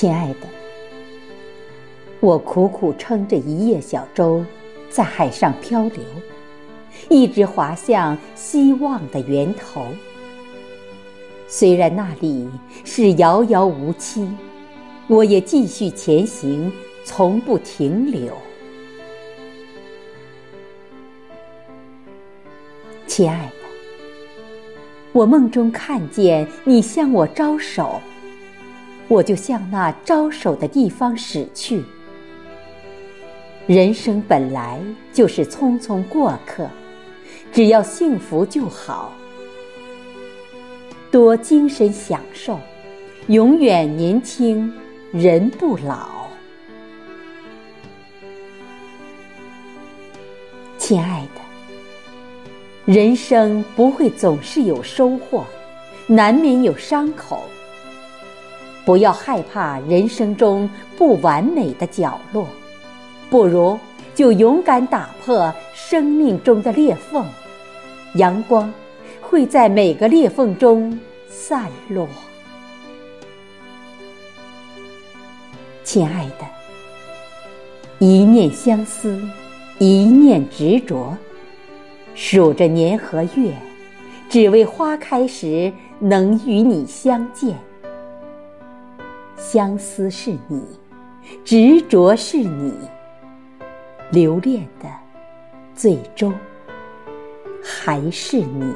亲爱的，我苦苦撑着一叶小舟，在海上漂流，一直滑向希望的源头。虽然那里是遥遥无期，我也继续前行，从不停留。亲爱的，我梦中看见你向我招手。我就向那招手的地方驶去。人生本来就是匆匆过客，只要幸福就好。多精神享受，永远年轻，人不老。亲爱的，人生不会总是有收获，难免有伤口。不要害怕人生中不完美的角落，不如就勇敢打破生命中的裂缝，阳光会在每个裂缝中散落。亲爱的，一念相思，一念执着，数着年和月，只为花开时能与你相见。相思是你，执着是你，留恋的最终还是你。